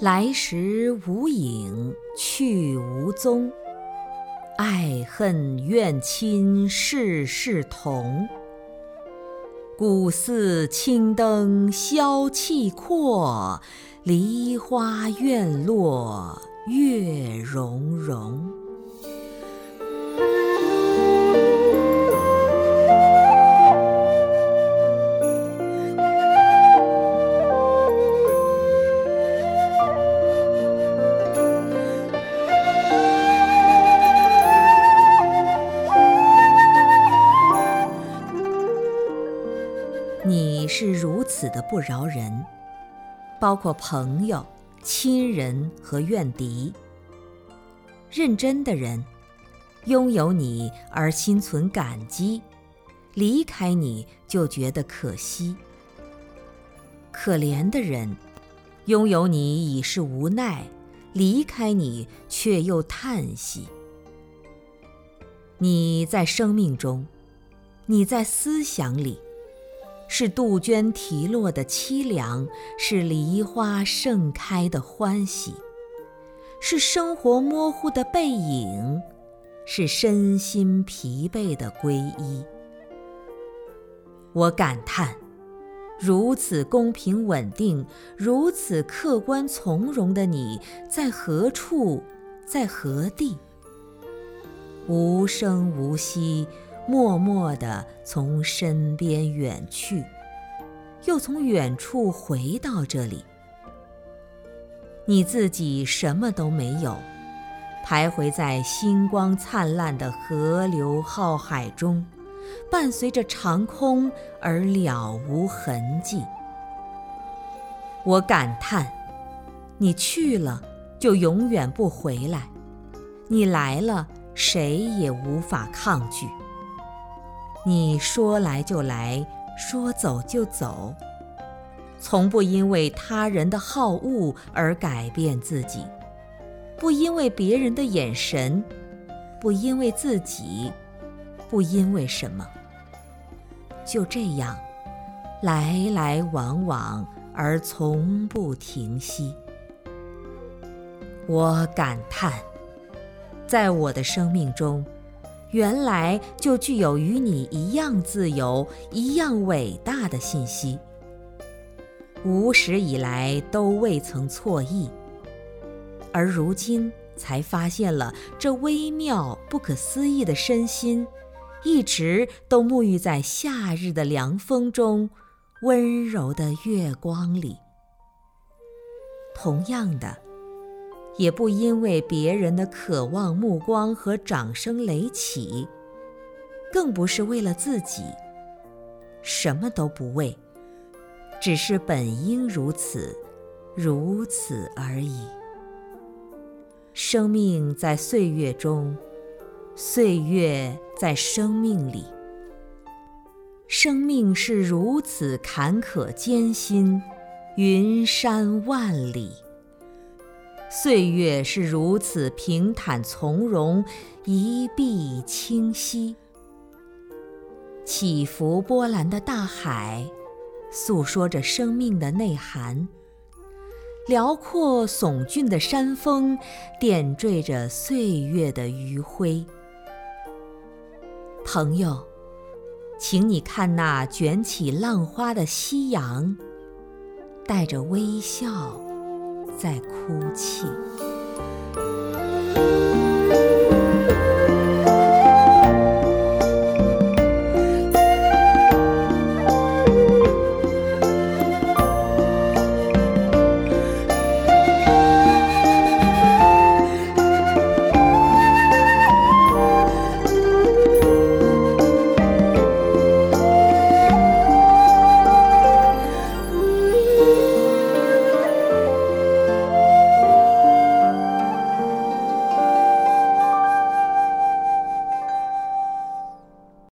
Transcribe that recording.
来时无影，去无踪。爱恨怨亲，事事同。古寺青灯消气阔，梨花院落月融融。你是如此的不饶人，包括朋友、亲人和怨敌。认真的人，拥有你而心存感激，离开你就觉得可惜。可怜的人，拥有你已是无奈，离开你却又叹息。你在生命中，你在思想里。是杜鹃啼落的凄凉，是梨花盛开的欢喜，是生活模糊的背影，是身心疲惫的皈依。我感叹，如此公平稳定、如此客观从容的你，在何处，在何地？无声无息。默默地从身边远去，又从远处回到这里。你自己什么都没有，徘徊在星光灿烂的河流浩海中，伴随着长空而了无痕迹。我感叹，你去了就永远不回来，你来了谁也无法抗拒。你说来就来，说走就走，从不因为他人的好恶而改变自己，不因为别人的眼神，不因为自己，不因为什么，就这样来来往往而从不停息。我感叹，在我的生命中。原来就具有与你一样自由、一样伟大的信息，无始以来都未曾错意，而如今才发现了这微妙不可思议的身心，一直都沐浴在夏日的凉风中，温柔的月光里。同样的。也不因为别人的渴望目光和掌声雷起，更不是为了自己，什么都不为，只是本应如此，如此而已。生命在岁月中，岁月在生命里。生命是如此坎坷艰辛，云山万里。岁月是如此平坦从容，一碧清晰。起伏波澜的大海，诉说着生命的内涵；辽阔耸峻的山峰，点缀着岁月的余晖。朋友，请你看那卷起浪花的夕阳，带着微笑。在哭泣。